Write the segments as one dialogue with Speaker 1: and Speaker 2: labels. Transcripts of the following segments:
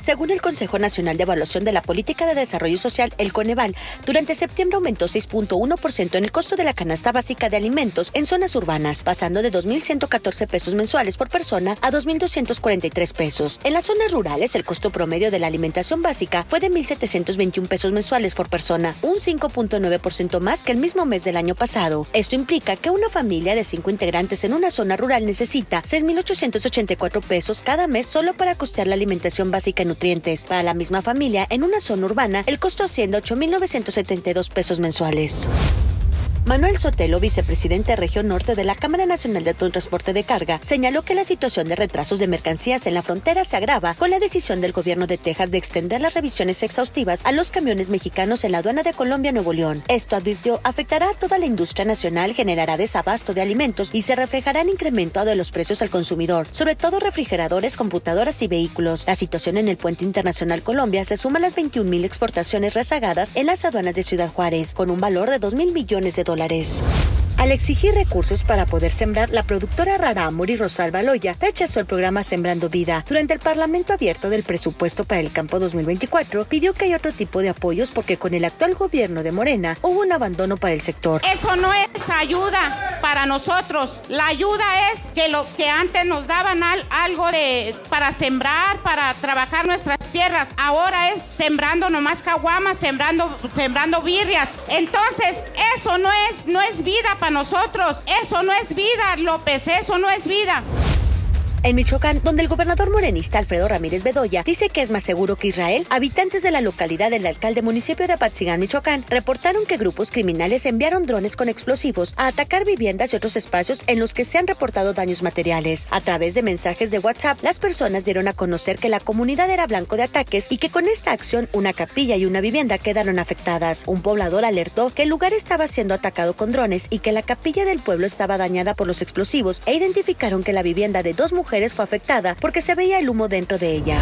Speaker 1: Según el Consejo Nacional de Evaluación de la Política de Desarrollo Social, el Coneval, durante septiembre aumentó 6.1% en el costo de la canasta básica de alimentos en zonas urbanas, pasando de 2.114 pesos mensuales por persona a 2.243 pesos. En las zonas rurales, el costo promedio de la alimentación básica fue de 1.721 pesos mensuales por persona, un 5.9% más que el mismo mes del año pasado. Esto implica que una familia de cinco integrantes en una zona rural necesita 6.884 pesos cada mes solo para costear la alimentación básica en nutrientes. Para la misma familia, en una zona urbana, el costo asciende a 8.972 pesos mensuales. Manuel Sotelo, vicepresidente de Región Norte de la Cámara Nacional de Autotransporte de Carga, señaló que la situación de retrasos de mercancías en la frontera se agrava con la decisión del gobierno de Texas de extender las revisiones exhaustivas a los camiones mexicanos en la aduana de Colombia Nuevo León. Esto advirtió afectará a toda la industria nacional, generará desabasto de alimentos y se reflejará en incremento de los precios al consumidor, sobre todo refrigeradores, computadoras y vehículos. La situación en el puente internacional Colombia se suma a las 21 mil exportaciones rezagadas en las aduanas de Ciudad Juárez, con un valor de 2 mil millones de dólares. Al exigir recursos para poder sembrar, la productora Rara Amor y Rosalba Loya rechazó el programa Sembrando Vida. Durante el Parlamento abierto del presupuesto para el campo 2024, pidió que haya otro tipo de apoyos porque con el actual gobierno de Morena hubo un abandono para el sector.
Speaker 2: Eso no es ayuda para nosotros. La ayuda es que lo que antes nos daban al- algo de para sembrar, para trabajar nuestras tierras. Ahora es sembrando nomás caguamas, sembrando, sembrando birrias. Entonces, eso no es, no es vida para nosotros. Eso no es vida, López, eso no es vida.
Speaker 1: En Michoacán, donde el gobernador morenista Alfredo Ramírez Bedoya dice que es más seguro que Israel, habitantes de la localidad del alcalde municipio de Apatzingán, Michoacán, reportaron que grupos criminales enviaron drones con explosivos a atacar viviendas y otros espacios en los que se han reportado daños materiales. A través de mensajes de WhatsApp, las personas dieron a conocer que la comunidad era blanco de ataques y que con esta acción una capilla y una vivienda quedaron afectadas. Un poblador alertó que el lugar estaba siendo atacado con drones y que la capilla del pueblo estaba dañada por los explosivos e identificaron que la vivienda de dos mujeres fue afectada porque se veía el humo dentro de ella.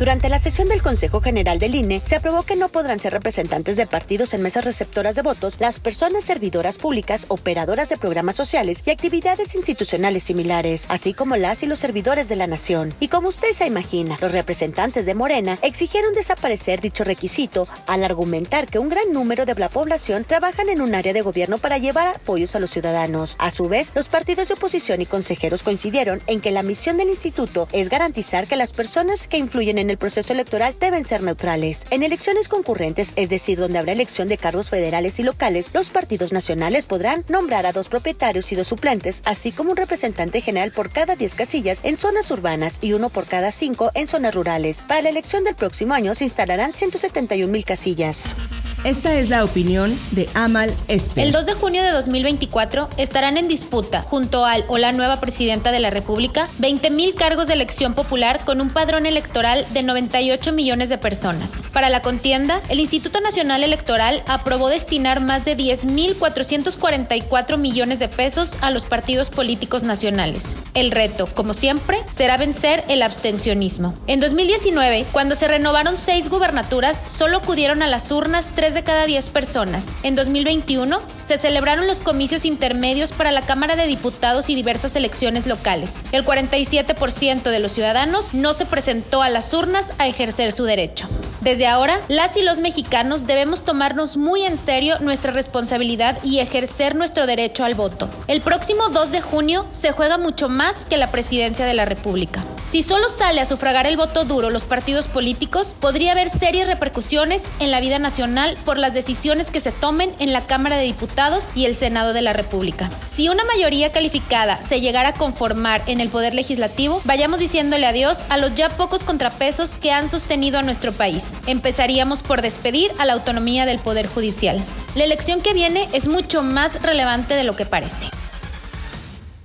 Speaker 1: Durante la sesión del Consejo General del INE, se aprobó que no podrán ser representantes de partidos en mesas receptoras de votos las personas servidoras públicas, operadoras de programas sociales y actividades institucionales similares, así como las y los servidores de la nación. Y como usted se imagina, los representantes de Morena exigieron desaparecer dicho requisito al argumentar que un gran número de la población trabajan en un área de gobierno para llevar apoyos a los ciudadanos. A su vez, los partidos de oposición y consejeros coincidieron en que la misión del instituto es garantizar que las personas que influyen en el proceso electoral deben ser neutrales. En elecciones concurrentes, es decir, donde habrá elección de cargos federales y locales, los partidos nacionales podrán nombrar a dos propietarios y dos suplentes, así como un representante general por cada 10 casillas en zonas urbanas y uno por cada 5 en zonas rurales. Para la elección del próximo año se instalarán 171 mil casillas.
Speaker 3: Esta es la opinión de Amal Esper.
Speaker 4: El 2 de junio de 2024 estarán en disputa, junto al o la nueva presidenta de la República, 20.000 cargos de elección popular con un padrón electoral de 98 millones de personas. Para la contienda, el Instituto Nacional Electoral aprobó destinar más de 10.444 millones de pesos a los partidos políticos nacionales. El reto, como siempre, será vencer el abstencionismo. En 2019, cuando se renovaron seis gubernaturas, solo acudieron a las urnas 3 de cada 10 personas. En 2021 se celebraron los comicios intermedios para la Cámara de Diputados y diversas elecciones locales. El 47% de los ciudadanos no se presentó a las urnas a ejercer su derecho. Desde ahora, las y los mexicanos debemos tomarnos muy en serio nuestra responsabilidad y ejercer nuestro derecho al voto. El próximo 2 de junio se juega mucho más que la presidencia de la República. Si solo sale a sufragar el voto duro los partidos políticos, podría haber serias repercusiones en la vida nacional por las decisiones que se tomen en la Cámara de Diputados y el Senado de la República. Si una mayoría calificada se llegara a conformar en el Poder Legislativo, vayamos diciéndole adiós a los ya pocos contrapesos que han sostenido a nuestro país. Empezaríamos por despedir a la autonomía del Poder Judicial. La elección que viene es mucho más relevante de lo que parece.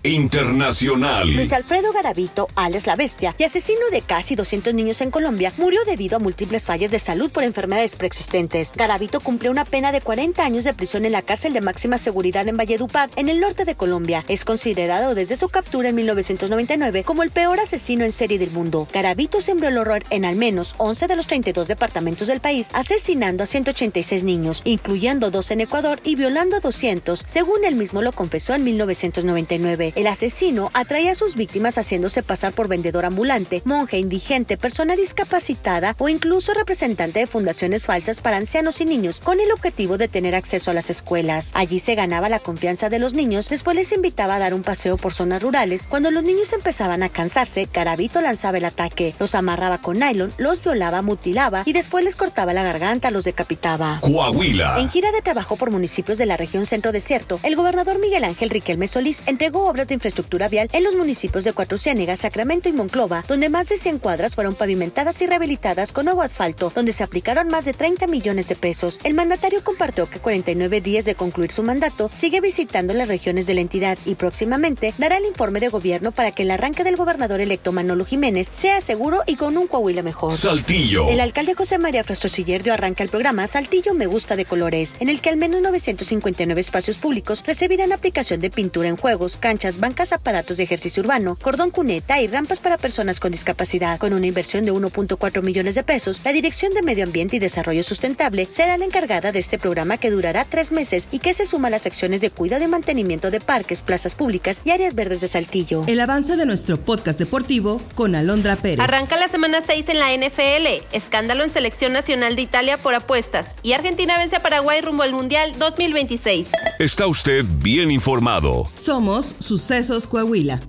Speaker 5: Internacional.
Speaker 1: Luis Alfredo Garavito, Alex la Bestia y asesino de casi 200 niños en Colombia, murió debido a múltiples fallas de salud por enfermedades preexistentes. Garavito cumplió una pena de 40 años de prisión en la cárcel de máxima seguridad en Valledupar, en el norte de Colombia. Es considerado desde su captura en 1999 como el peor asesino en serie del mundo. Garavito sembró el horror en al menos 11 de los 32 departamentos del país, asesinando a 186 niños, incluyendo dos en Ecuador y violando a 200, según él mismo lo confesó en 1999. El asesino atraía a sus víctimas haciéndose pasar por vendedor ambulante, monje indigente, persona discapacitada o incluso representante de fundaciones falsas para ancianos y niños, con el objetivo de tener acceso a las escuelas. Allí se ganaba la confianza de los niños, después les invitaba a dar un paseo por zonas rurales. Cuando los niños empezaban a cansarse, Carabito lanzaba el ataque, los amarraba con nylon, los violaba, mutilaba y después les cortaba la garganta, los decapitaba.
Speaker 5: Coahuila.
Speaker 1: En gira de trabajo por municipios de la región centro desierto, el gobernador Miguel Ángel Riquelme Solís entregó obras de infraestructura vial en los municipios de Cuatro Ciénegas, Sacramento y Monclova, donde más de 100 cuadras fueron pavimentadas y rehabilitadas con nuevo asfalto, donde se aplicaron más de 30 millones de pesos. El mandatario compartió que 49 días de concluir su mandato sigue visitando las regiones de la entidad y próximamente dará el informe de gobierno para que el arranque del gobernador electo Manolo Jiménez sea seguro y con un Coahuila mejor.
Speaker 5: Saltillo.
Speaker 1: El alcalde José María Frastrosiller dio arranca el programa Saltillo Me Gusta de Colores, en el que al menos 959 espacios públicos recibirán aplicación de pintura en juegos, canchas, bancas, aparatos de ejercicio urbano, cordón cuneta y rampas para personas con discapacidad. Con una inversión de 1.4 millones de pesos, la Dirección de Medio Ambiente y Desarrollo Sustentable será la encargada de este programa que durará tres meses y que se suma a las acciones de cuidado y mantenimiento de parques, plazas públicas y áreas verdes de Saltillo.
Speaker 3: El avance de nuestro podcast deportivo con Alondra Pérez.
Speaker 6: Arranca la semana 6 en la NFL, escándalo en selección nacional de Italia por apuestas y Argentina vence a Paraguay rumbo al Mundial 2026.
Speaker 5: Está usted bien informado.
Speaker 3: Somos Sucesos Coahuila.